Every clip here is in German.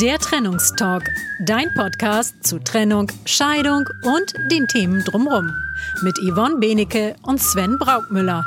Der Trennungstalk, dein Podcast zu Trennung, Scheidung und den Themen drumherum. Mit Yvonne Benecke und Sven Braukmüller.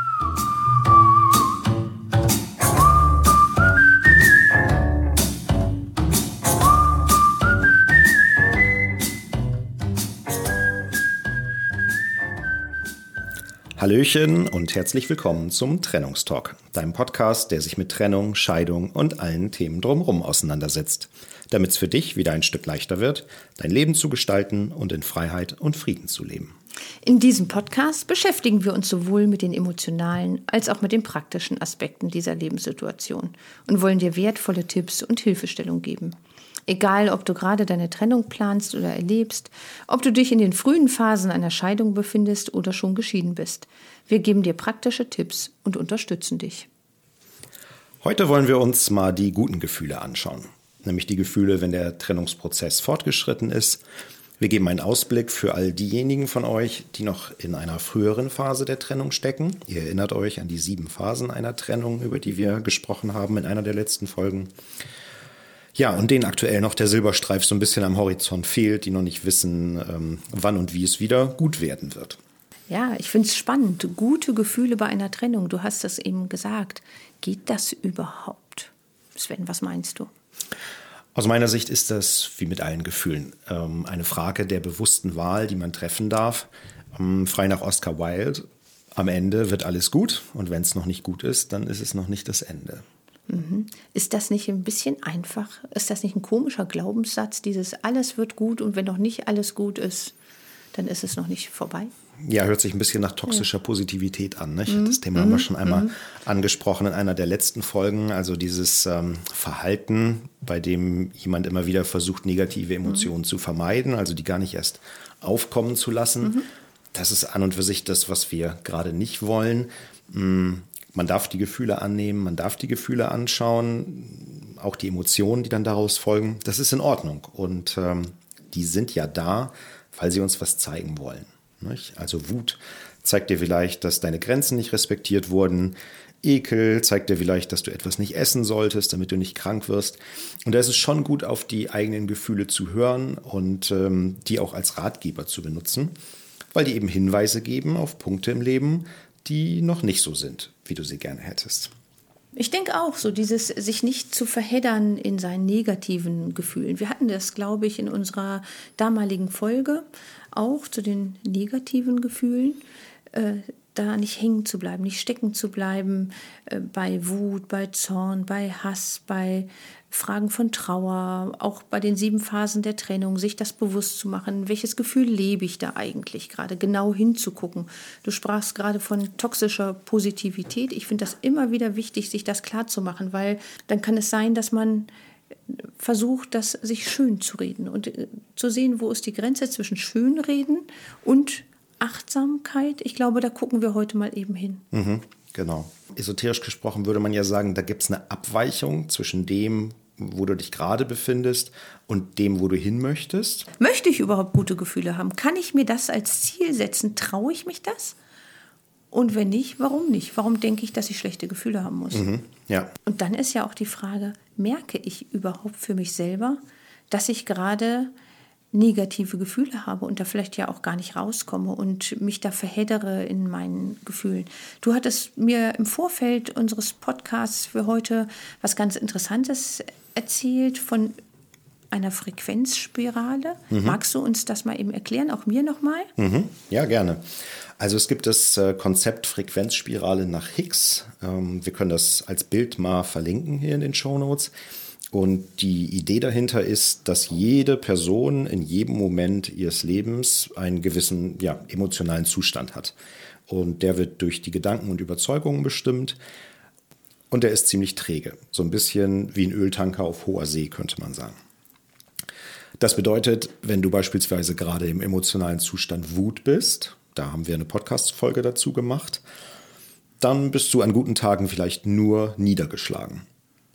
Hallöchen und herzlich willkommen zum Trennungstalk, deinem Podcast, der sich mit Trennung, Scheidung und allen Themen drumherum auseinandersetzt, damit es für dich wieder ein Stück leichter wird, dein Leben zu gestalten und in Freiheit und Frieden zu leben. In diesem Podcast beschäftigen wir uns sowohl mit den emotionalen als auch mit den praktischen Aspekten dieser Lebenssituation und wollen dir wertvolle Tipps und Hilfestellung geben. Egal, ob du gerade deine Trennung planst oder erlebst, ob du dich in den frühen Phasen einer Scheidung befindest oder schon geschieden bist. Wir geben dir praktische Tipps und unterstützen dich. Heute wollen wir uns mal die guten Gefühle anschauen, nämlich die Gefühle, wenn der Trennungsprozess fortgeschritten ist. Wir geben einen Ausblick für all diejenigen von euch, die noch in einer früheren Phase der Trennung stecken. Ihr erinnert euch an die sieben Phasen einer Trennung, über die wir gesprochen haben in einer der letzten Folgen. Ja, und denen aktuell noch der Silberstreif so ein bisschen am Horizont fehlt, die noch nicht wissen, ähm, wann und wie es wieder gut werden wird. Ja, ich finde es spannend. Gute Gefühle bei einer Trennung. Du hast das eben gesagt. Geht das überhaupt? Sven, was meinst du? Aus meiner Sicht ist das wie mit allen Gefühlen ähm, eine Frage der bewussten Wahl, die man treffen darf. Ähm, frei nach Oscar Wilde. Am Ende wird alles gut und wenn es noch nicht gut ist, dann ist es noch nicht das Ende. Mhm. Ist das nicht ein bisschen einfach? Ist das nicht ein komischer Glaubenssatz, dieses alles wird gut und wenn noch nicht alles gut ist, dann ist es noch nicht vorbei? Ja, hört sich ein bisschen nach toxischer. Positivität an. Nicht? Mhm. Das Thema haben wir mhm. schon einmal mhm. angesprochen in einer der letzten Folgen. Also dieses ähm, Verhalten, bei dem jemand immer wieder versucht, negative Emotionen zu vermeiden, also die gar nicht erst aufkommen zu lassen. Das ist an und für sich das, was wir gerade nicht wollen. Mm, man darf die Gefühle annehmen, man darf die Gefühle anschauen, auch die Emotionen, die dann daraus folgen. Das ist in Ordnung. Und ähm, die sind ja da, weil sie uns was zeigen wollen. Nicht? Also Wut zeigt dir vielleicht, dass deine Grenzen nicht respektiert wurden. Ekel zeigt dir vielleicht, dass du etwas nicht essen solltest, damit du nicht krank wirst. Und da ist es schon gut, auf die eigenen Gefühle zu hören und ähm, die auch als Ratgeber zu benutzen, weil die eben Hinweise geben auf Punkte im Leben, die noch nicht so sind, wie du sie gerne hättest. Ich denke auch, so dieses sich nicht zu verheddern in seinen negativen Gefühlen. Wir hatten das, glaube ich, in unserer damaligen Folge auch zu den negativen Gefühlen. Äh, da nicht hängen zu bleiben, nicht stecken zu bleiben äh, bei Wut, bei Zorn, bei Hass, bei Fragen von Trauer, auch bei den sieben Phasen der Trennung, sich das bewusst zu machen, welches Gefühl lebe ich da eigentlich gerade, genau hinzugucken. Du sprachst gerade von toxischer Positivität. Ich finde das immer wieder wichtig, sich das klar zu machen, weil dann kann es sein, dass man versucht, das sich schön zu reden und äh, zu sehen, wo ist die Grenze zwischen Schönreden und Achtsamkeit. Ich glaube, da gucken wir heute mal eben hin. Mhm. Genau. Esoterisch gesprochen würde man ja sagen, da gibt es eine Abweichung zwischen dem, wo du dich gerade befindest und dem, wo du hin möchtest. Möchte ich überhaupt gute Gefühle haben? Kann ich mir das als Ziel setzen? Traue ich mich das? Und wenn nicht, warum nicht? Warum denke ich, dass ich schlechte Gefühle haben muss? Mhm, ja. Und dann ist ja auch die Frage, merke ich überhaupt für mich selber, dass ich gerade negative Gefühle habe und da vielleicht ja auch gar nicht rauskomme und mich da verheddere in meinen Gefühlen. Du hattest mir im Vorfeld unseres Podcasts für heute was ganz Interessantes erzählt von einer Frequenzspirale. Mhm. Magst du uns das mal eben erklären, auch mir nochmal? Mhm. Ja, gerne. Also es gibt das äh, Konzept Frequenzspirale nach Higgs. Ähm, wir können das als Bild mal verlinken hier in den Show Notes. Und die Idee dahinter ist, dass jede Person in jedem Moment ihres Lebens einen gewissen ja, emotionalen Zustand hat. Und der wird durch die Gedanken und Überzeugungen bestimmt. Und der ist ziemlich träge. So ein bisschen wie ein Öltanker auf hoher See, könnte man sagen. Das bedeutet, wenn du beispielsweise gerade im emotionalen Zustand Wut bist, da haben wir eine Podcast-Folge dazu gemacht, dann bist du an guten Tagen vielleicht nur niedergeschlagen.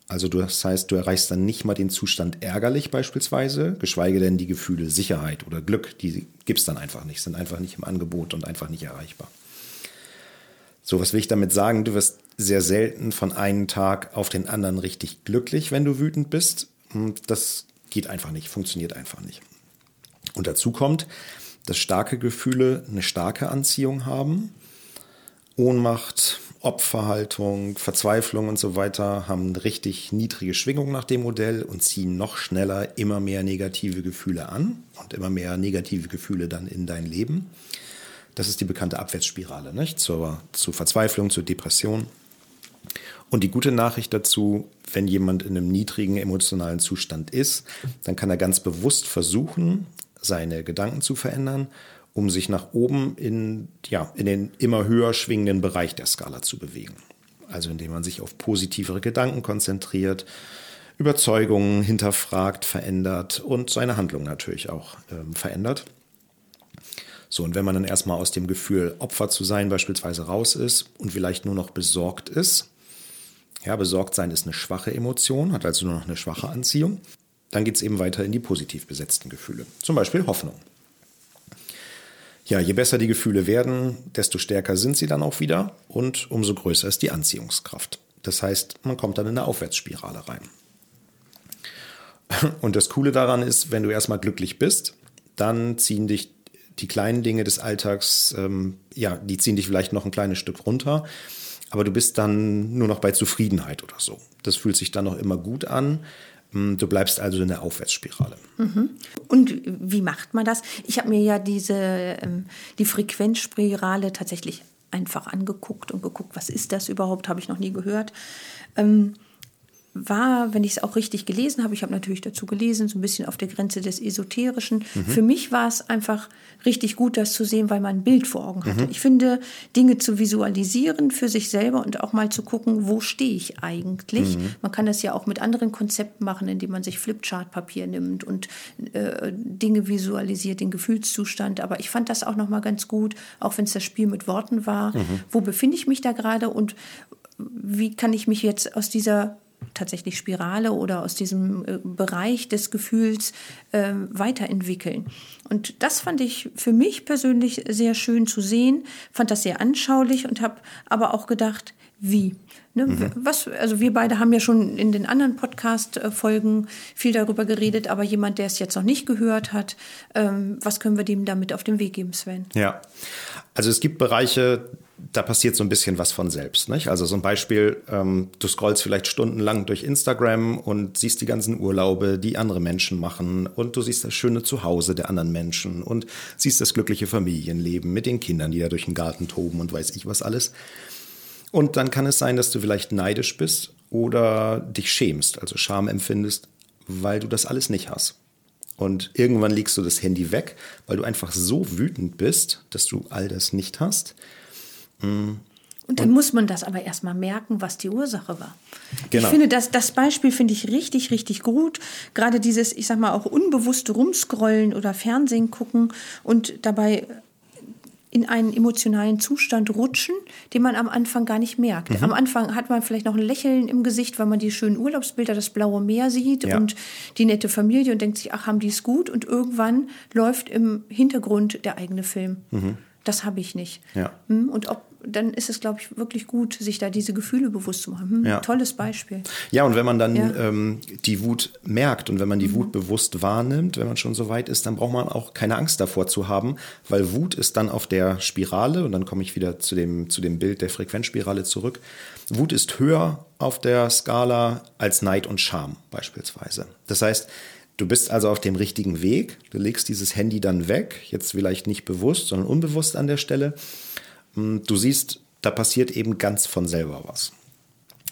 Also das heißt, du erreichst dann nicht mal den Zustand ärgerlich beispielsweise, geschweige denn die Gefühle Sicherheit oder Glück, die gibt es dann einfach nicht, sind einfach nicht im Angebot und einfach nicht erreichbar. So, was will ich damit sagen? Du wirst sehr selten von einem Tag auf den anderen richtig glücklich, wenn du wütend bist. Und das geht einfach nicht, funktioniert einfach nicht. Und dazu kommt, dass starke Gefühle eine starke Anziehung haben. Ohnmacht, Opferhaltung, Verzweiflung und so weiter haben richtig niedrige Schwingung nach dem Modell und ziehen noch schneller immer mehr negative Gefühle an und immer mehr negative Gefühle dann in dein Leben. Das ist die bekannte Abwärtsspirale, nicht? Zur, zur Verzweiflung, zur Depression. Und die gute Nachricht dazu, wenn jemand in einem niedrigen emotionalen Zustand ist, dann kann er ganz bewusst versuchen, seine Gedanken zu verändern um sich nach oben in, ja, in den immer höher schwingenden Bereich der Skala zu bewegen. Also indem man sich auf positivere Gedanken konzentriert, Überzeugungen hinterfragt, verändert und seine Handlung natürlich auch ähm, verändert. So, und wenn man dann erstmal aus dem Gefühl, Opfer zu sein, beispielsweise raus ist und vielleicht nur noch besorgt ist, ja, besorgt sein ist eine schwache Emotion, hat also nur noch eine schwache Anziehung, dann geht es eben weiter in die positiv besetzten Gefühle. Zum Beispiel Hoffnung. Ja, je besser die Gefühle werden, desto stärker sind sie dann auch wieder und umso größer ist die Anziehungskraft. Das heißt, man kommt dann in eine Aufwärtsspirale rein. Und das Coole daran ist, wenn du erstmal glücklich bist, dann ziehen dich die kleinen Dinge des Alltags, ähm, ja, die ziehen dich vielleicht noch ein kleines Stück runter, aber du bist dann nur noch bei Zufriedenheit oder so. Das fühlt sich dann noch immer gut an. Hm, du bleibst also in der Aufwärtsspirale. Mhm. Und wie macht man das? Ich habe mir ja diese ähm, die Frequenzspirale tatsächlich einfach angeguckt und geguckt, was ist das überhaupt? Habe ich noch nie gehört. Ähm, war, wenn ich es auch richtig gelesen habe, ich habe natürlich dazu gelesen, so ein bisschen auf der Grenze des Esoterischen. Mhm. Für mich war es einfach richtig gut, das zu sehen, weil man ein Bild vor Augen hatte. Mhm. Ich finde, Dinge zu visualisieren für sich selber und auch mal zu gucken, wo stehe ich eigentlich. Mhm. Man kann das ja auch mit anderen Konzepten machen, indem man sich Flipchart-Papier nimmt und äh, Dinge visualisiert, den Gefühlszustand. Aber ich fand das auch noch mal ganz gut, auch wenn es das Spiel mit Worten war. Mhm. Wo befinde ich mich da gerade und wie kann ich mich jetzt aus dieser tatsächlich Spirale oder aus diesem äh, Bereich des Gefühls äh, weiterentwickeln. Und das fand ich für mich persönlich sehr schön zu sehen, fand das sehr anschaulich und habe aber auch gedacht, wie? Ne, mhm. Was, also wir beide haben ja schon in den anderen Podcast-Folgen viel darüber geredet, aber jemand, der es jetzt noch nicht gehört hat, ähm, was können wir dem damit auf den Weg geben, Sven? Ja, also es gibt Bereiche, da passiert so ein bisschen was von selbst. Nicht? Also so ein Beispiel, ähm, du scrollst vielleicht stundenlang durch Instagram und siehst die ganzen Urlaube, die andere Menschen machen und du siehst das schöne Zuhause der anderen Menschen und siehst das glückliche Familienleben mit den Kindern, die da durch den Garten toben und weiß ich was alles. Und dann kann es sein, dass du vielleicht neidisch bist oder dich schämst, also Scham empfindest, weil du das alles nicht hast. Und irgendwann legst du das Handy weg, weil du einfach so wütend bist, dass du all das nicht hast. Mhm. Und dann und, muss man das aber erstmal merken, was die Ursache war. Genau. Ich finde, das, das Beispiel finde ich richtig, richtig gut. Gerade dieses, ich sag mal, auch unbewusste Rumscrollen oder Fernsehen gucken und dabei in einen emotionalen Zustand rutschen, den man am Anfang gar nicht merkt. Mhm. Am Anfang hat man vielleicht noch ein Lächeln im Gesicht, weil man die schönen Urlaubsbilder, das blaue Meer sieht ja. und die nette Familie und denkt sich, ach, haben die es gut? Und irgendwann läuft im Hintergrund der eigene Film. Mhm. Das habe ich nicht. Ja. Hm? Und ob dann ist es, glaube ich, wirklich gut, sich da diese Gefühle bewusst zu machen. Hm, ja. Tolles Beispiel. Ja, und wenn man dann ja. ähm, die Wut merkt und wenn man die mhm. Wut bewusst wahrnimmt, wenn man schon so weit ist, dann braucht man auch keine Angst davor zu haben, weil Wut ist dann auf der Spirale, und dann komme ich wieder zu dem, zu dem Bild der Frequenzspirale zurück. Wut ist höher auf der Skala als Neid und Scham beispielsweise. Das heißt, Du bist also auf dem richtigen Weg. Du legst dieses Handy dann weg, jetzt vielleicht nicht bewusst, sondern unbewusst an der Stelle hm, du siehst, da passiert eben ganz von selber was.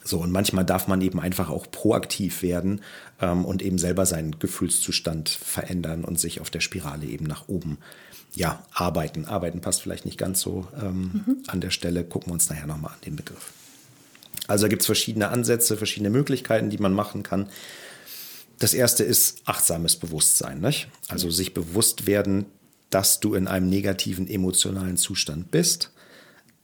So, und manchmal darf man eben einfach auch proaktiv werden ähm, und eben selber seinen Gefühlszustand verändern und sich auf der Spirale eben nach oben ja, arbeiten. Arbeiten passt vielleicht nicht ganz so ähm, mhm. an der Stelle. Gucken wir uns nachher nochmal an den Begriff. Also gibt es verschiedene Ansätze, verschiedene Möglichkeiten, die man machen kann. Das erste ist achtsames Bewusstsein. Nicht? Also sich bewusst werden, dass du in einem negativen emotionalen Zustand bist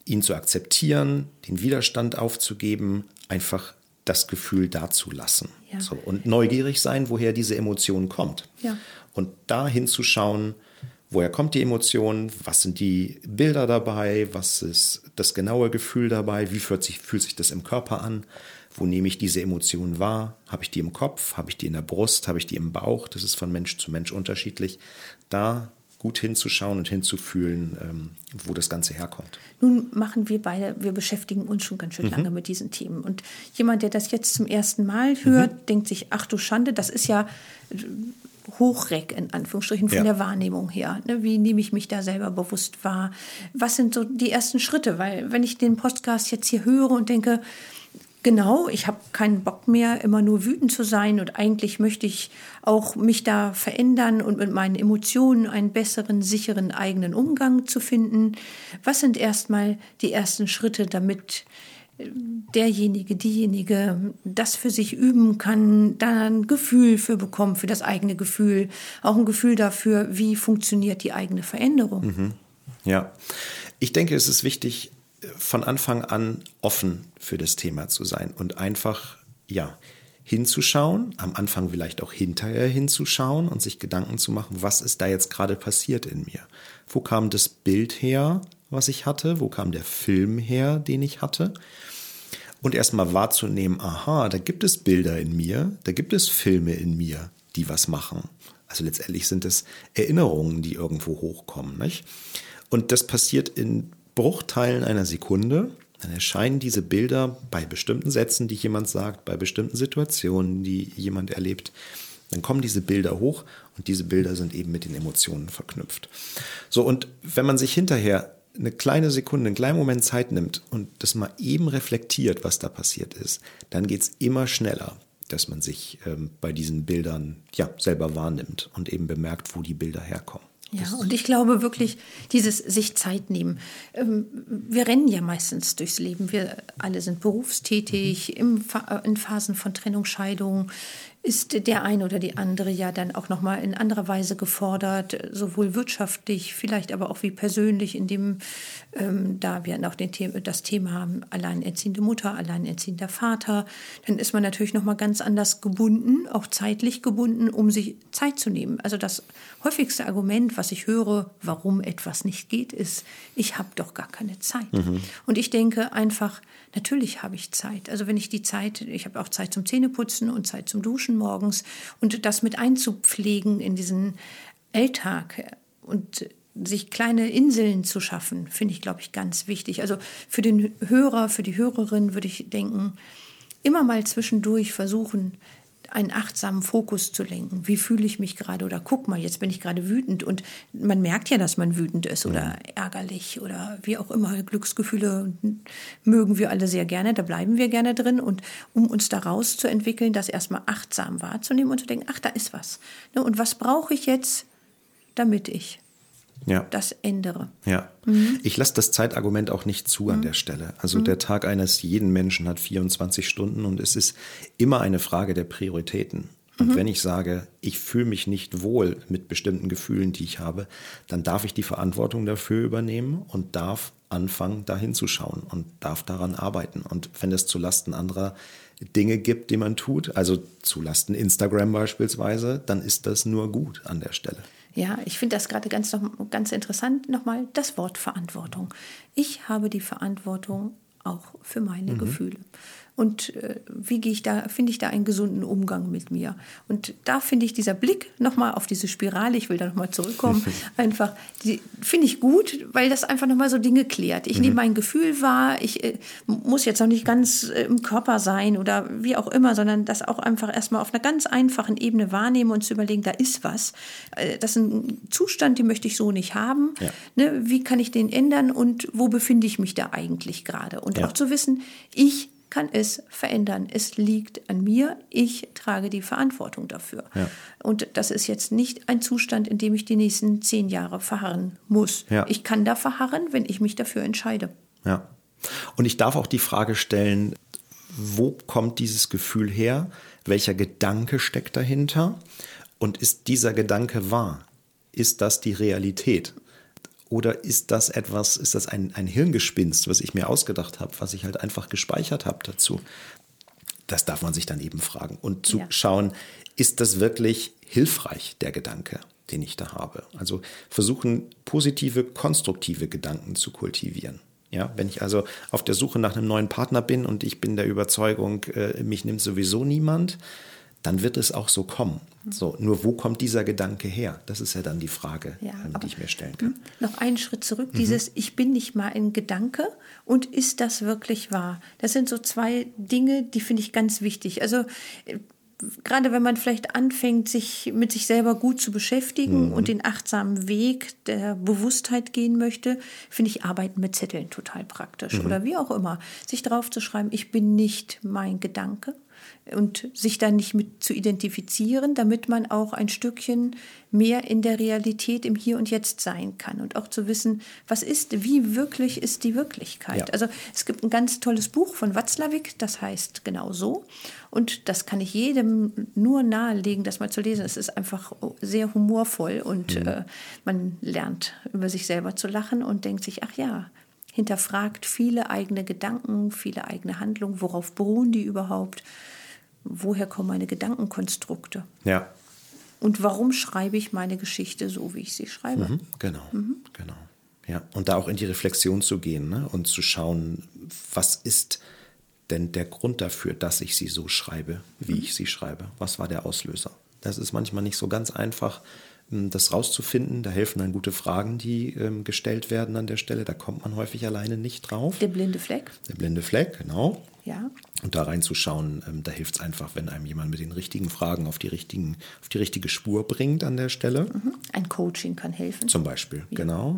ihn zu akzeptieren, den Widerstand aufzugeben, einfach das Gefühl dazulassen. Ja. So, und neugierig sein, woher diese Emotion kommt. Ja. Und da hinzuschauen, Woher kommt die Emotion? Was sind die Bilder dabei? Was ist das genaue Gefühl dabei? Wie fühlt sich, fühlt sich das im Körper an? Wo nehme ich diese Emotion wahr? Habe ich die im Kopf? Habe ich die in der Brust? Habe ich die im Bauch? Das ist von Mensch zu Mensch unterschiedlich. Da gut hinzuschauen und hinzufühlen, ähm, wo das Ganze herkommt. Nun machen wir beide, wir beschäftigen uns schon ganz schön mhm. lange mit diesen Themen. Und jemand, der das jetzt zum ersten Mal hört, mhm. denkt sich, ach du Schande, das ist ja Hochreck in Anführungsstrichen von ja. der Wahrnehmung her. Ne? Wie nehme ich mich da selber bewusst wahr? Was sind so die ersten Schritte? Weil wenn ich den Podcast jetzt hier höre und denke, Genau, ich habe keinen Bock mehr, immer nur wütend zu sein und eigentlich möchte ich auch mich da verändern und mit meinen Emotionen einen besseren, sicheren eigenen Umgang zu finden. Was sind erstmal die ersten Schritte, damit äh, derjenige, diejenige das für sich üben kann, da ein Gefühl für bekommt, für das eigene Gefühl, auch ein Gefühl dafür, wie funktioniert die eigene Veränderung. Mhm. Ja, ich denke, es ist wichtig, von Anfang an offen für das Thema zu sein und einfach, ja, hinzuschauen, am Anfang vielleicht auch hinterher hinzuschauen und sich Gedanken zu machen, was ist da jetzt gerade passiert in mir? Wo kam das Bild her, was ich hatte? Wo kam der Film her, den ich hatte? Und erstmal wahrzunehmen, aha, da gibt es Bilder in mir, da gibt es Filme in mir, die was machen. Also letztendlich sind es Erinnerungen, die irgendwo hochkommen. Nicht? Und das passiert in Bruchteilen einer Sekunde, dann erscheinen diese Bilder bei bestimmten Sätzen, die jemand sagt, bei bestimmten Situationen, die jemand erlebt. Dann kommen diese Bilder hoch und diese Bilder sind eben mit den Emotionen verknüpft. So, und wenn man sich hinterher eine kleine Sekunde, einen kleinen Moment Zeit nimmt und das mal eben reflektiert, was da passiert ist, dann geht es immer schneller, dass man sich ähm, bei diesen Bildern ja selber wahrnimmt und eben bemerkt, wo die Bilder herkommen. Ja, und ich glaube wirklich, dieses sich Zeit nehmen. Ähm, wir rennen ja meistens durchs Leben. Wir alle sind berufstätig, mhm. in Phasen von Trennung, Scheidung, ist der eine oder die andere ja dann auch noch mal in anderer Weise gefordert, sowohl wirtschaftlich, vielleicht aber auch wie persönlich, indem ähm, da wir auch den The das Thema haben, alleinerziehende Mutter, alleinerziehender Vater, dann ist man natürlich noch mal ganz anders gebunden, auch zeitlich gebunden, um sich Zeit zu nehmen. Also das häufigste Argument, was ich höre, warum etwas nicht geht, ist, ich habe doch gar keine Zeit. Mhm. Und ich denke einfach, natürlich habe ich Zeit. Also wenn ich die Zeit, ich habe auch Zeit zum Zähneputzen und Zeit zum Duschen morgens und das mit einzupflegen in diesen Alltag und sich kleine Inseln zu schaffen, finde ich, glaube ich, ganz wichtig. Also für den Hörer, für die Hörerin würde ich denken, immer mal zwischendurch versuchen, einen achtsamen Fokus zu lenken. Wie fühle ich mich gerade? Oder guck mal, jetzt bin ich gerade wütend. Und man merkt ja, dass man wütend ist oder mhm. ärgerlich oder wie auch immer. Glücksgefühle mögen wir alle sehr gerne, da bleiben wir gerne drin. Und um uns daraus zu entwickeln, das erstmal achtsam wahrzunehmen und zu denken, ach, da ist was. Ne, und was brauche ich jetzt, damit ich? Ja. das ändere. Ja. Mhm. Ich lasse das Zeitargument auch nicht zu an mhm. der Stelle. Also mhm. der Tag eines jeden Menschen hat 24 Stunden und es ist immer eine Frage der Prioritäten. Und mhm. wenn ich sage, ich fühle mich nicht wohl mit bestimmten Gefühlen, die ich habe, dann darf ich die Verantwortung dafür übernehmen und darf anfangen, da hinzuschauen und darf daran arbeiten. Und wenn es zulasten anderer Dinge gibt, die man tut, also zulasten Instagram beispielsweise, dann ist das nur gut an der Stelle. Ja, ich finde das gerade ganz, ganz interessant nochmal, das Wort Verantwortung. Ich habe die Verantwortung auch für meine mhm. Gefühle und äh, wie gehe ich da, finde ich da einen gesunden Umgang mit mir. Und da finde ich dieser Blick nochmal auf diese Spirale, ich will da nochmal zurückkommen, einfach, finde ich gut, weil das einfach nochmal so Dinge klärt. Ich mhm. nehme mein Gefühl wahr, ich äh, muss jetzt noch nicht ganz äh, im Körper sein oder wie auch immer, sondern das auch einfach erstmal auf einer ganz einfachen Ebene wahrnehmen und zu überlegen, da ist was. Äh, das ist ein Zustand, den möchte ich so nicht haben. Ja. Ne, wie kann ich den ändern und wo befinde ich mich da eigentlich gerade? Und ja. auch zu wissen, ich kann es verändern. Es liegt an mir. Ich trage die Verantwortung dafür. Ja. Und das ist jetzt nicht ein Zustand, in dem ich die nächsten zehn Jahre verharren muss. Ja. Ich kann da verharren, wenn ich mich dafür entscheide. Ja. Und ich darf auch die Frage stellen, wo kommt dieses Gefühl her? Welcher Gedanke steckt dahinter? Und ist dieser Gedanke wahr? Ist das die Realität? Oder ist das etwas, ist das ein, ein Hirngespinst, was ich mir ausgedacht habe, was ich halt einfach gespeichert habe dazu? Das darf man sich dann eben fragen und zu ja. schauen, ist das wirklich hilfreich, der Gedanke? den ich da habe. Also versuchen, positive, konstruktive Gedanken zu kultivieren. Ja, wenn ich also auf der Suche nach einem neuen Partner bin und ich bin der Überzeugung, äh, mich nimmt sowieso niemand, dann wird es auch so kommen. So, nur wo kommt dieser Gedanke her? Das ist ja dann die Frage, Ja, die ich mir stellen kann. Noch einen Schritt zurück, Mhm. dieses Ich bin nicht mal ein Gedanke und ist das wirklich wahr? Das sind so zwei Dinge, die finde ich ganz wichtig. Also äh, gerade wenn man vielleicht anfängt, sich mit sich selber gut zu beschäftigen und den achtsamen Weg der Bewusstheit gehen möchte, finde ich Arbeiten mit Zetteln total praktisch. Oder wie auch immer. Sich drauf zu schreiben, ich bin nicht mein Gedanke und sich dann nicht mit zu identifizieren, damit man auch ein Stückchen mehr in der Realität im Hier und Jetzt sein kann und auch zu wissen, was ist, wie wirklich ist die Wirklichkeit. Ja. Also es gibt ein ganz tolles Buch von Watzlawick, das heißt genau so und das kann ich jedem nur nahelegen, das mal zu lesen. Es ist einfach sehr humorvoll und äh, man lernt über sich selber zu lachen und denkt sich, ach ja, hinterfragt viele eigene Gedanken, viele eigene Handlungen, worauf beruhen die überhaupt, woher kommen meine Gedankenkonstrukte Ja, und warum schreibe ich meine Geschichte so, wie ich sie schreibe. Mhm, genau, genau. Ja, und da auch in die Reflexion zu gehen ne? und zu schauen, was ist denn der Grund dafür, dass ich sie so schreibe, wie ich sie schreibe? Was war der Auslöser? Das ist manchmal nicht so ganz einfach, ähm, das rauszufinden. Da helfen dann gute Fragen, die ähm, gestellt werden an der Stelle. Da kommt man häufig alleine nicht drauf. Der blinde Fleck, Der blinde Fleck, genau. Ja. Und da reinzuschauen, ähm, da hilft es einfach, wenn einem jemand mit den richtigen Fragen auf die, richtigen, auf die richtige Spur bringt an der Stelle. Ein Coaching kann helfen. Zum Beispiel, genau.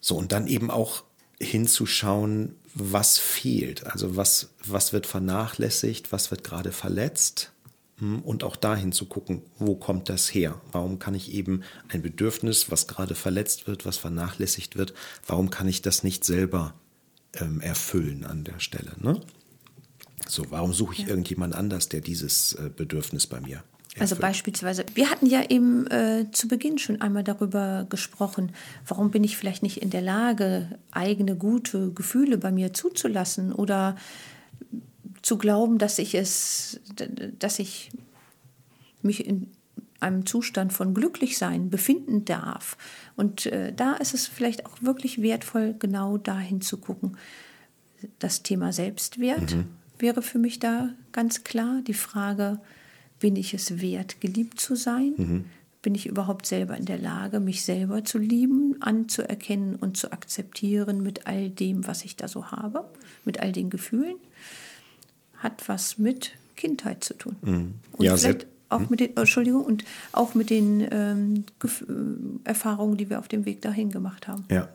So, und dann eben auch hinzuschauen, was fehlt. Also was, was wird vernachlässigt, was wird gerade verletzt. Hm, Und auch dahin zu gucken, wo kommt das her? Warum kann ich eben ein Bedürfnis, was gerade verletzt wird, was vernachlässigt wird, warum kann ich das nicht selber ähm, erfüllen an der Stelle? Ne? So, warum suche ich irgendjemand anders, der dieses äh, Bedürfnis bei mir Also beispielsweise, wir hatten ja eben äh, zu Beginn schon einmal darüber gesprochen, warum bin ich vielleicht nicht in der Lage, eigene gute Gefühle bei mir zuzulassen oder zu glauben, dass ich es, dass ich mich in einem Zustand von Glücklichsein befinden darf. Und äh, da ist es vielleicht auch wirklich wertvoll, genau dahin zu gucken. Das Thema Selbstwert wäre für mich da ganz klar. Die Frage, bin ich es wert, geliebt zu sein? Bin ich überhaupt selber in der Lage, mich selber zu lieben, anzuerkennen und zu akzeptieren mit all dem, was ich da so habe, mit all den Gefühlen? Hat was mit Kindheit zu tun. Und Ja, vielleicht auch mit den, Entschuldigung, und auch mit den ähm, äh, Erfahrungen, die wir auf dem Weg dahin gemacht haben. Ja.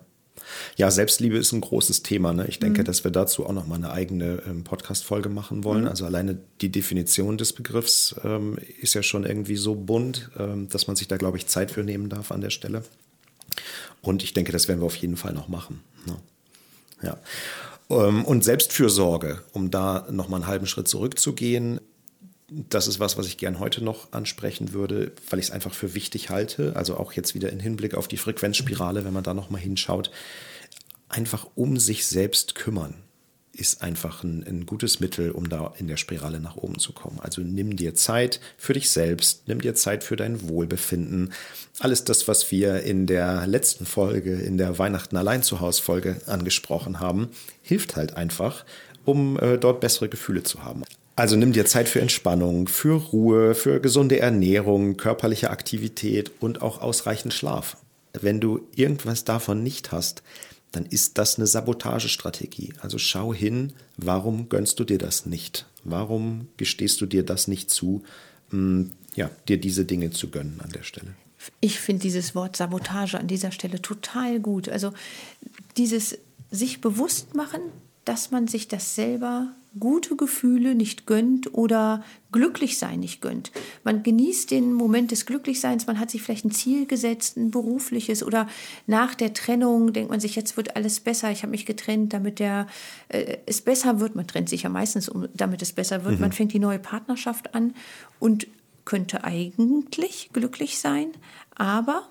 Ja, Selbstliebe ist ein großes Thema. Ne? Ich denke, dass wir dazu auch noch mal eine eigene ähm, Podcast-Folge machen wollen. Also alleine die Definition des Begriffs ähm, ist ja schon irgendwie so bunt, ähm, dass man sich da, glaube ich, Zeit für nehmen darf an der Stelle. Und ich denke, das werden wir auf jeden Fall noch machen. Ne? Ja. Ähm, und Selbstfürsorge, um da noch mal einen halben Schritt zurückzugehen, das ist was, was ich gern heute noch ansprechen würde, weil ich es einfach für wichtig halte. Also auch jetzt wieder in Hinblick auf die Frequenzspirale, wenn man da noch mal hinschaut. Einfach um sich selbst kümmern ist einfach ein, ein gutes Mittel, um da in der Spirale nach oben zu kommen. Also nimm dir Zeit für dich selbst, nimm dir Zeit für dein Wohlbefinden. Alles das, was wir in der letzten Folge, in der Weihnachten allein zu Hause Folge angesprochen haben, hilft halt einfach, um äh, dort bessere Gefühle zu haben. Also nimm dir Zeit für Entspannung, für Ruhe, für gesunde Ernährung, körperliche Aktivität und auch ausreichend Schlaf. Wenn du irgendwas davon nicht hast, dann ist das eine Sabotagestrategie. Also schau hin, warum gönnst du dir das nicht? Warum gestehst du dir das nicht zu, mh, ja, dir diese Dinge zu gönnen an der Stelle? Ich finde dieses Wort Sabotage an dieser Stelle total gut. Also dieses sich bewusst machen, dass man sich das selber gute Gefühle nicht gönnt oder glücklich sein nicht gönnt. Man genießt den Moment des Glücklichseins, man hat sich vielleicht ein Ziel gesetzt, ein berufliches oder nach der Trennung denkt man sich, jetzt wird alles besser, ich habe mich getrennt, damit der, äh, es besser wird. Man trennt sich ja meistens, um, damit es besser wird. Man fängt die neue Partnerschaft an und könnte eigentlich glücklich sein, aber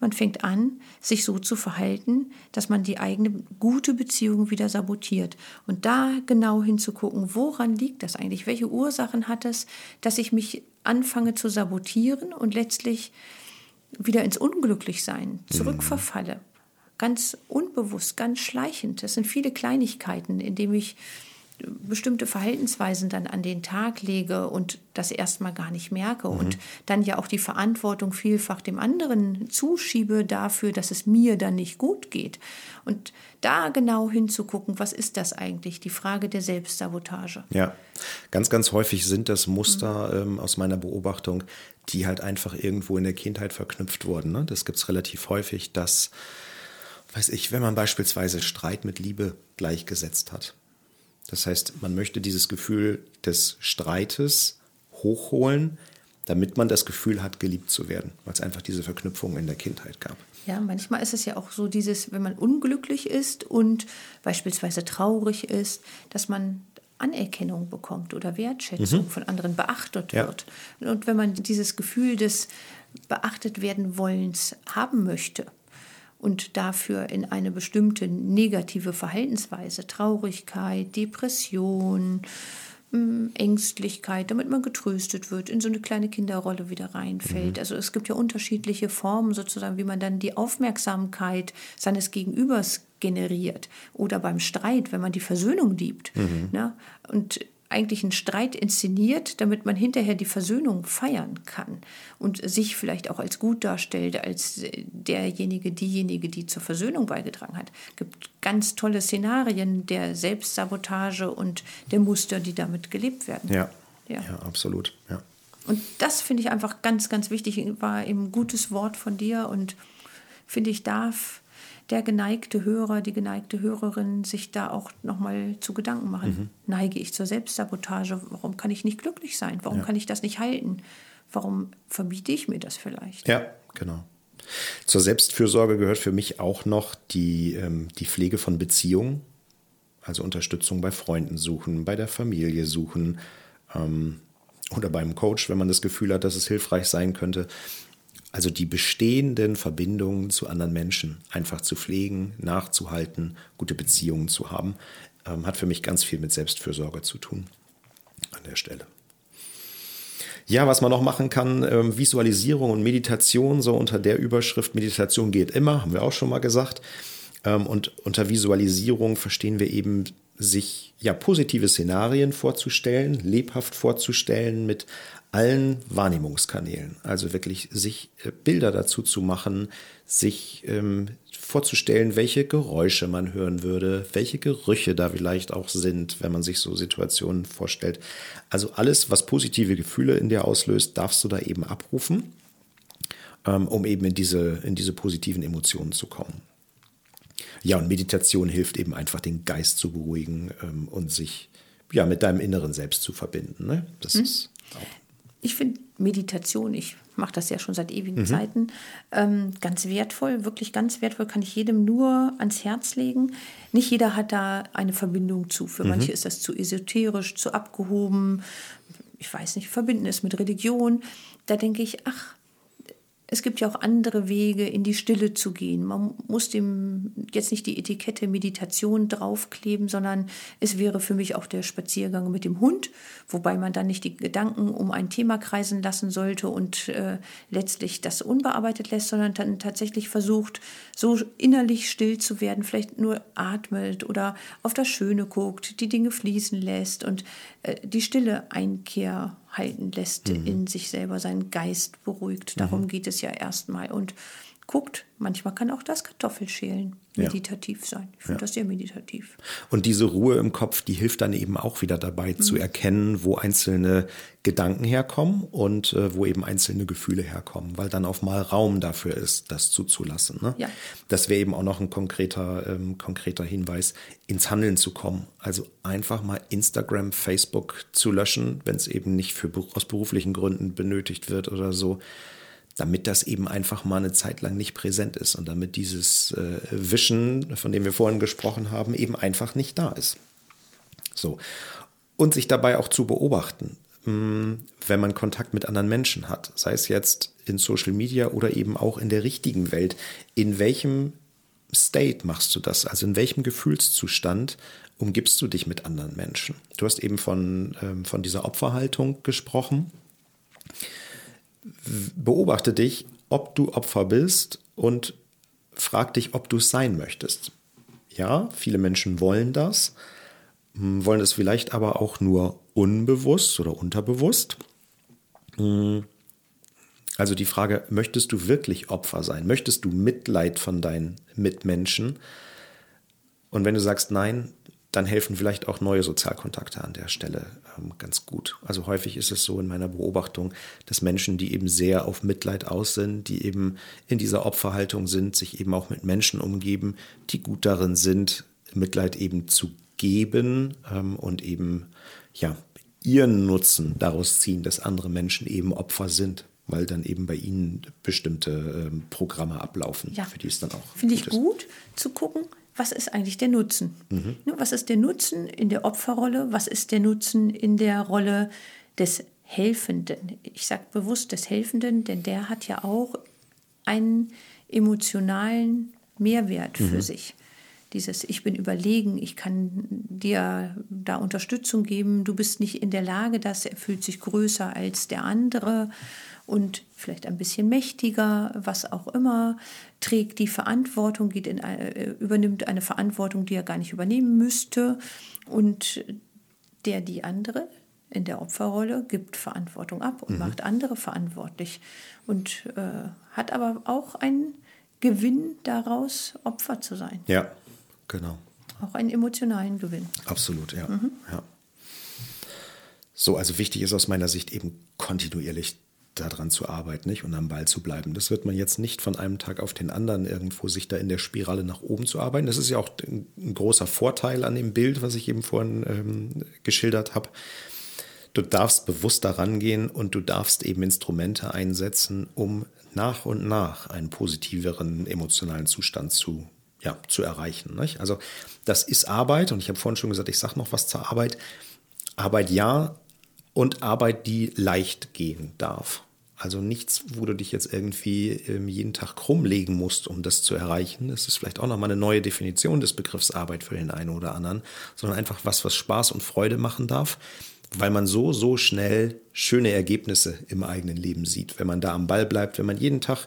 man fängt an, sich so zu verhalten, dass man die eigene gute Beziehung wieder sabotiert. Und da genau hinzugucken, woran liegt das eigentlich? Welche Ursachen hat es, dass ich mich anfange zu sabotieren und letztlich wieder ins Unglücklichsein zurückverfalle. Mhm. Ganz unbewusst, ganz schleichend. Das sind viele Kleinigkeiten, indem ich bestimmte Verhaltensweisen dann an den Tag lege und das erstmal gar nicht merke mhm. und dann ja auch die Verantwortung vielfach dem anderen zuschiebe dafür, dass es mir dann nicht gut geht. Und da genau hinzugucken, was ist das eigentlich? Die Frage der Selbstsabotage. Ja, ganz, ganz häufig sind das Muster mhm. ähm, aus meiner Beobachtung, die halt einfach irgendwo in der Kindheit verknüpft wurden. Ne? Das gibt es relativ häufig, dass, weiß ich, wenn man beispielsweise Streit mit Liebe gleichgesetzt hat das heißt, man möchte dieses Gefühl des Streites hochholen, damit man das Gefühl hat, geliebt zu werden, weil es einfach diese Verknüpfung in der Kindheit gab. Ja, manchmal ist es ja auch so dieses, wenn man unglücklich ist und beispielsweise traurig ist, dass man Anerkennung bekommt oder Wertschätzung mhm. von anderen beachtet ja. wird. Und wenn man dieses Gefühl des beachtet werden Wollens haben möchte, und dafür in eine bestimmte negative Verhaltensweise, Traurigkeit, Depression, hm, Ängstlichkeit, damit man getröstet wird, in so eine kleine Kinderrolle wieder reinfällt. Mhm. Also es gibt ja unterschiedliche Formen sozusagen, wie man dann die Aufmerksamkeit seines Gegenübers generiert. Oder beim Streit, wenn man die Versöhnung liebt. Mhm. Ne? Und eigentlich einen Streit inszeniert, damit man hinterher die Versöhnung feiern kann und sich vielleicht auch als gut darstellt, als derjenige, diejenige, die zur Versöhnung beigetragen hat. Es gibt ganz tolle Szenarien der Selbstsabotage und der Muster, die damit gelebt werden. Ja, ja. ja absolut. Ja. Und das finde ich einfach ganz, ganz wichtig, war eben ein gutes Wort von dir und finde ich darf der geneigte Hörer, die geneigte Hörerin sich da auch nochmal zu Gedanken machen. Mhm. Neige ich zur Selbstsabotage? Warum kann ich nicht glücklich sein? Warum ja. kann ich das nicht halten? Warum verbiete ich mir das vielleicht? Ja, genau. Zur Selbstfürsorge gehört für mich auch noch die, ähm, die Pflege von Beziehungen, also Unterstützung bei Freunden suchen, bei der Familie suchen ähm, oder beim Coach, wenn man das Gefühl hat, dass es hilfreich sein könnte. Also die bestehenden Verbindungen zu anderen Menschen einfach zu pflegen, nachzuhalten, gute Beziehungen zu haben, ähm, hat für mich ganz viel mit Selbstfürsorge zu tun an der Stelle. Ja, was man noch machen kann, ähm, Visualisierung und Meditation, so unter der Überschrift Meditation geht immer, haben wir auch schon mal gesagt. Ähm, und unter Visualisierung verstehen wir eben, sich ja positive Szenarien vorzustellen, lebhaft vorzustellen mit allen Wahrnehmungskanälen. Also wirklich sich äh, Bilder dazu zu machen, sich ähm, vorzustellen, welche Geräusche man hören würde, welche Gerüche da vielleicht auch sind, wenn man sich so Situationen vorstellt. Also alles, was positive Gefühle in dir auslöst, darfst du da eben abrufen, ähm, um eben in diese, in diese positiven Emotionen zu kommen. Ja, und Meditation hilft eben einfach, den Geist zu beruhigen ähm, und sich ja mit deinem inneren Selbst zu verbinden. Ne? Das hm. ist auch ich finde Meditation, ich mache das ja schon seit ewigen mhm. Zeiten, ähm, ganz wertvoll, wirklich ganz wertvoll, kann ich jedem nur ans Herz legen. Nicht jeder hat da eine Verbindung zu. Für mhm. manche ist das zu esoterisch, zu abgehoben. Ich weiß nicht, verbinden es mit Religion. Da denke ich, ach, es gibt ja auch andere Wege, in die Stille zu gehen. Man muss dem jetzt nicht die Etikette Meditation draufkleben, sondern es wäre für mich auch der Spaziergang mit dem Hund, wobei man dann nicht die Gedanken um ein Thema kreisen lassen sollte und äh, letztlich das unbearbeitet lässt, sondern dann tatsächlich versucht, so innerlich still zu werden, vielleicht nur atmet oder auf das Schöne guckt, die Dinge fließen lässt und äh, die Stille Einkehr halten lässt, mhm. in sich selber seinen Geist beruhigt. Darum mhm. geht es ja erstmal. Und guckt, manchmal kann auch das Kartoffelschälen meditativ ja. sein. Ich finde ja. das sehr meditativ. Und diese Ruhe im Kopf, die hilft dann eben auch wieder dabei mhm. zu erkennen, wo einzelne Gedanken herkommen und äh, wo eben einzelne Gefühle herkommen, weil dann auch mal Raum dafür ist, das zuzulassen. Ne? Ja. Das wäre eben auch noch ein konkreter, ähm, konkreter Hinweis, ins Handeln zu kommen. Also einfach mal Instagram, Facebook zu löschen, wenn es eben nicht für, aus beruflichen Gründen benötigt wird oder so damit das eben einfach mal eine Zeit lang nicht präsent ist und damit dieses äh, Wischen, von dem wir vorhin gesprochen haben, eben einfach nicht da ist. So. Und sich dabei auch zu beobachten, hm, wenn man Kontakt mit anderen Menschen hat, sei es jetzt in Social Media oder eben auch in der richtigen Welt, in welchem State machst du das? Also in welchem Gefühlszustand umgibst du dich mit anderen Menschen? Du hast eben von, ähm, von dieser Opferhaltung gesprochen beobachte dich ob du Opfer bist und frag dich, ob du es sein möchtest. Ja, viele Menschen wollen das, hm, wollen es vielleicht aber auch nur unbewusst oder unterbewusst. Hm, also die Frage, möchtest du wirklich Opfer sein? Möchtest du Mitleid von deinen Mitmenschen? Und wenn du sagst nein, dann helfen vielleicht auch neue Sozialkontakte an der Stelle ähm, ganz gut. Also häufig ist es so in meiner Beobachtung, dass Menschen, die eben sehr auf Mitleid aus sind, die eben in dieser Opferhaltung sind, sich eben auch mit Menschen umgeben, die gut darin sind, Mitleid eben zu geben ähm, und eben ja ihren Nutzen daraus ziehen, dass andere Menschen eben Opfer sind weil dann eben bei Ihnen bestimmte ähm, Programme ablaufen, ja. für die es dann auch. Finde ich gut zu gucken, was ist eigentlich der Nutzen? Mhm. Was ist der Nutzen in der Opferrolle? Was ist der Nutzen in der Rolle des Helfenden? Ich sage bewusst des Helfenden, denn der hat ja auch einen emotionalen Mehrwert für mhm. sich. Dieses Ich bin überlegen, ich kann dir da Unterstützung geben, du bist nicht in der Lage, das, er fühlt sich größer als der andere und vielleicht ein bisschen mächtiger, was auch immer, trägt die Verantwortung, geht in, äh, übernimmt eine Verantwortung, die er gar nicht übernehmen müsste. Und der, die andere in der Opferrolle gibt Verantwortung ab und mhm. macht andere verantwortlich und äh, hat aber auch einen Gewinn daraus, Opfer zu sein. Ja, genau. Auch einen emotionalen Gewinn. Absolut, ja. Mhm. ja. So, also wichtig ist aus meiner Sicht eben kontinuierlich daran zu arbeiten nicht? und am Ball zu bleiben. Das wird man jetzt nicht von einem Tag auf den anderen irgendwo sich da in der Spirale nach oben zu arbeiten. Das ist ja auch ein großer Vorteil an dem Bild, was ich eben vorhin ähm, geschildert habe. Du darfst bewusst daran gehen und du darfst eben Instrumente einsetzen, um nach und nach einen positiveren emotionalen Zustand zu, ja, zu erreichen. Nicht? Also das ist Arbeit und ich habe vorhin schon gesagt, ich sage noch was zur Arbeit. Arbeit ja und Arbeit, die leicht gehen darf. Also nichts, wo du dich jetzt irgendwie ähm, jeden Tag krumm legen musst, um das zu erreichen. Das ist vielleicht auch nochmal eine neue Definition des Begriffs Arbeit für den einen oder anderen, sondern einfach was, was Spaß und Freude machen darf, weil man so, so schnell schöne Ergebnisse im eigenen Leben sieht, wenn man da am Ball bleibt, wenn man jeden Tag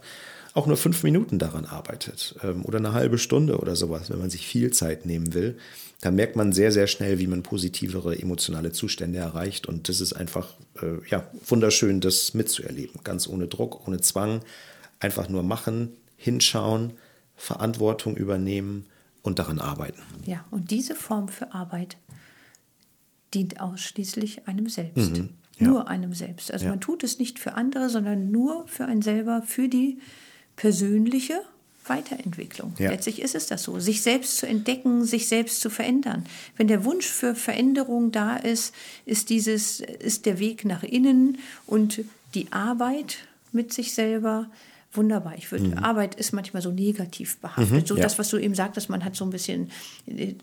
auch nur fünf Minuten daran arbeitet ähm, oder eine halbe Stunde oder sowas, wenn man sich viel Zeit nehmen will, dann merkt man sehr, sehr schnell, wie man positivere emotionale Zustände erreicht. Und das ist einfach äh, ja, wunderschön, das mitzuerleben. Ganz ohne Druck, ohne Zwang. Einfach nur machen, hinschauen, Verantwortung übernehmen und daran arbeiten. Ja, und diese Form für Arbeit dient ausschließlich einem selbst. Mhm, ja. Nur einem selbst. Also ja. man tut es nicht für andere, sondern nur für einen selber, für die persönliche Weiterentwicklung. Ja. Letztlich ist es das so, sich selbst zu entdecken, sich selbst zu verändern. Wenn der Wunsch für Veränderung da ist, ist dieses ist der Weg nach innen und die Arbeit mit sich selber wunderbar. Ich würde, mhm. Arbeit ist manchmal so negativ behaftet. Mhm, so ja. das, was du eben sagtest, man hat so ein bisschen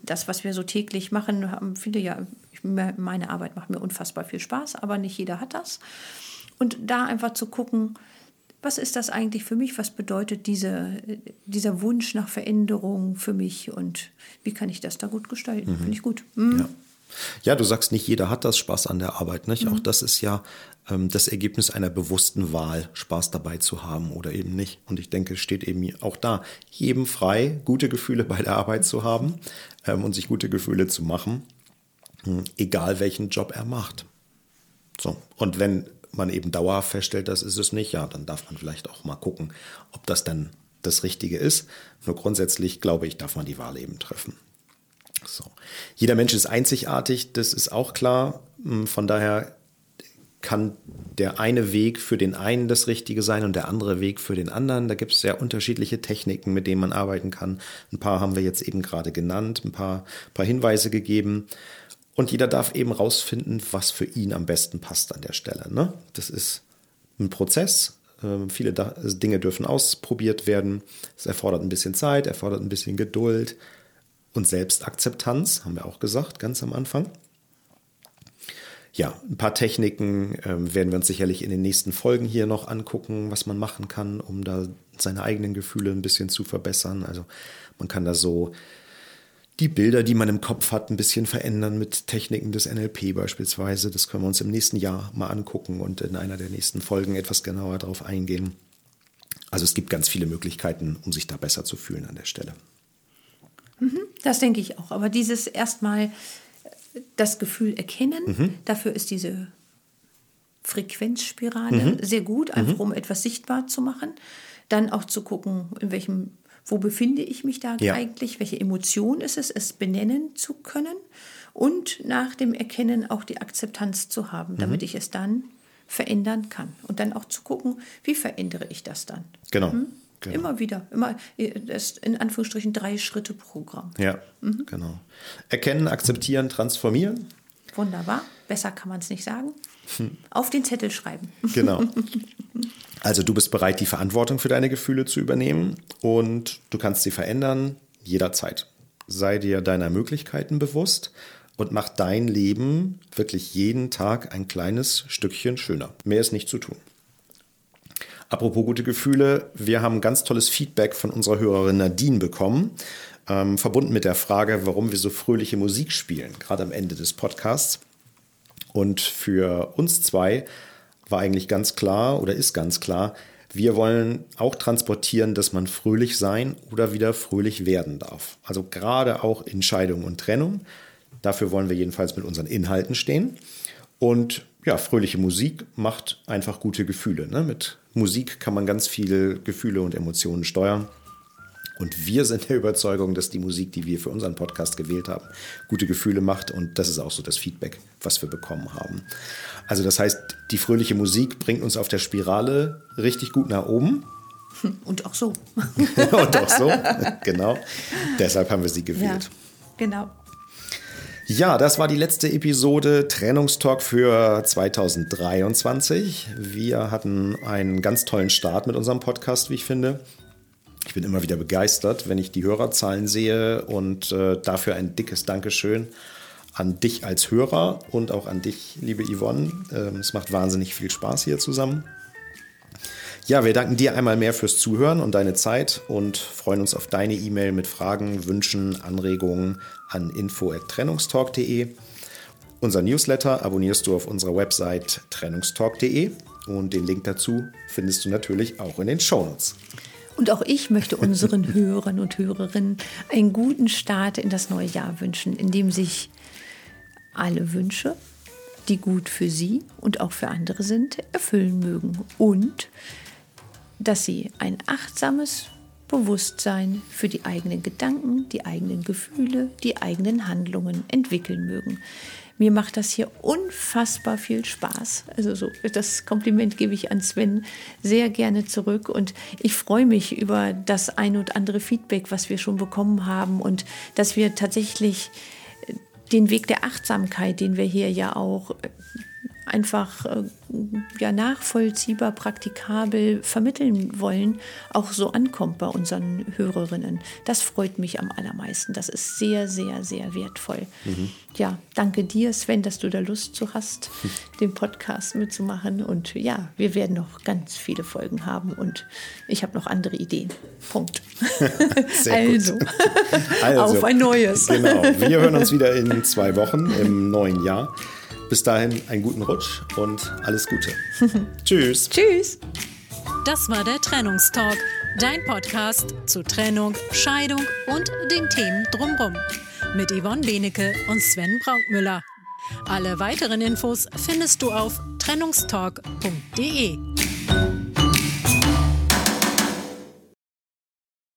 das, was wir so täglich machen, haben viele ja, meine Arbeit macht mir unfassbar viel Spaß, aber nicht jeder hat das. Und da einfach zu gucken, was ist das eigentlich für mich? Was bedeutet diese, dieser Wunsch nach Veränderung für mich und wie kann ich das da gut gestalten? Mhm. Finde ich gut. Mhm. Ja. ja. du sagst nicht, jeder hat das Spaß an der Arbeit. Nicht? Mhm. Auch das ist ja ähm, das Ergebnis einer bewussten Wahl, Spaß dabei zu haben oder eben nicht. Und ich denke, es steht eben auch da, jedem frei, gute Gefühle bei der Arbeit zu haben ähm, und sich gute Gefühle zu machen, hm, egal welchen Job er macht. So. Und wenn man eben dauerhaft feststellt, das ist es nicht, ja, dann darf man vielleicht auch mal gucken, ob das dann das Richtige ist. Nur grundsätzlich glaube ich, darf man die Wahl eben treffen. So. Jeder Mensch ist einzigartig, das ist auch klar. Hm, von daher kann der eine Weg für den einen das Richtige sein und der andere Weg für den anderen. Da gibt es sehr unterschiedliche Techniken, mit denen man arbeiten kann. Ein paar haben wir jetzt eben gerade genannt, ein paar, paar Hinweise gegeben. Und jeder darf eben rausfinden, was für ihn am besten passt an der Stelle. Ne? Das ist ein Prozess. Ähm, viele da Dinge dürfen ausprobiert werden. Es erfordert ein bisschen Zeit, erfordert ein bisschen Geduld und Selbstakzeptanz, haben wir auch gesagt, ganz am Anfang. Ja, ein paar Techniken ähm, werden wir uns sicherlich in den nächsten Folgen hier noch angucken, was man machen kann, um da seine eigenen Gefühle ein bisschen zu verbessern. Also man kann da so die Bilder, die man im Kopf hat, ein bisschen verändern mit Techniken des NLP beispielsweise. Das können wir uns im nächsten Jahr mal angucken und in einer der nächsten Folgen etwas genauer darauf eingehen. Also es gibt ganz viele Möglichkeiten, um sich da besser zu fühlen an der Stelle. Mhm, das denke ich auch. Aber dieses erstmal das Gefühl erkennen, mhm. dafür ist diese Frequenzspirale mhm. sehr gut, einfach mhm. um etwas sichtbar zu machen. Dann auch zu gucken, in welchem, wo befinde ich mich da ja. eigentlich, welche Emotion ist es, es benennen zu können und nach dem Erkennen auch die Akzeptanz zu haben, mhm. damit ich es dann verändern kann. Und dann auch zu gucken, wie verändere ich das dann. Genau. Hm? Genau. Immer wieder, immer das in Anführungsstrichen drei Schritte Programm. Ja, mhm. genau. Erkennen, akzeptieren, transformieren. Wunderbar. Besser kann man es nicht sagen. Hm. Auf den Zettel schreiben. Genau. Also du bist bereit, die Verantwortung für deine Gefühle zu übernehmen und du kannst sie verändern jederzeit. Sei dir deiner Möglichkeiten bewusst und mach dein Leben wirklich jeden Tag ein kleines Stückchen schöner. Mehr ist nicht zu tun. Apropos gute Gefühle, wir haben ganz tolles Feedback von unserer Hörerin Nadine bekommen, ähm, verbunden mit der Frage, warum wir so fröhliche Musik spielen, gerade am Ende des Podcasts. Und für uns zwei war eigentlich ganz klar oder ist ganz klar, wir wollen auch transportieren, dass man fröhlich sein oder wieder fröhlich werden darf. Also gerade auch in Scheidung und Trennung. Dafür wollen wir jedenfalls mit unseren Inhalten stehen. Und ja, fröhliche Musik macht einfach gute Gefühle. Ne? Mit Musik kann man ganz viele Gefühle und Emotionen steuern. Und wir sind der Überzeugung, dass die Musik, die wir für unseren Podcast gewählt haben, gute Gefühle macht. Und das ist auch so das Feedback, was wir bekommen haben. Also das heißt, die fröhliche Musik bringt uns auf der Spirale richtig gut nach oben. Und auch so. und auch so, genau. Deshalb haben wir sie gewählt. Ja, genau. Ja, das war die letzte Episode Trennungstalk für 2023. Wir hatten einen ganz tollen Start mit unserem Podcast, wie ich finde. Ich bin immer wieder begeistert, wenn ich die Hörerzahlen sehe und äh, dafür ein dickes Dankeschön an dich als Hörer und auch an dich, liebe Yvonne. Ähm, es macht wahnsinnig viel Spaß hier zusammen. Ja, wir danken dir einmal mehr fürs Zuhören und deine Zeit und freuen uns auf deine E-Mail mit Fragen, Wünschen, Anregungen an info@trennungstalk.de. Unser Newsletter abonnierst du auf unserer Website trennungstalk.de und den Link dazu findest du natürlich auch in den Shownotes. Und auch ich möchte unseren Hörern und Hörerinnen einen guten Start in das neue Jahr wünschen, indem sich alle Wünsche, die gut für sie und auch für andere sind, erfüllen mögen. Und dass sie ein achtsames Bewusstsein für die eigenen Gedanken, die eigenen Gefühle, die eigenen Handlungen entwickeln mögen. Mir macht das hier unfassbar viel Spaß. Also so, das Kompliment gebe ich an Sven sehr gerne zurück und ich freue mich über das ein und andere Feedback, was wir schon bekommen haben und dass wir tatsächlich den Weg der Achtsamkeit, den wir hier ja auch einfach äh, ja, nachvollziehbar, praktikabel vermitteln wollen, auch so ankommt bei unseren Hörerinnen. Das freut mich am allermeisten. Das ist sehr, sehr, sehr wertvoll. Mhm. Ja, danke dir, Sven, dass du da Lust zu hast, den Podcast mitzumachen. Und ja, wir werden noch ganz viele Folgen haben und ich habe noch andere Ideen. Punkt. also, also, auf ein neues. Genau. Wir hören uns wieder in zwei Wochen im neuen Jahr. Bis dahin einen guten Rutsch und alles Gute. Tschüss. Tschüss. Das war der Trennungstalk, dein Podcast zu Trennung, Scheidung und den Themen drumherum. Mit Yvonne Benecke und Sven Braunmüller. Alle weiteren Infos findest du auf trennungstalk.de.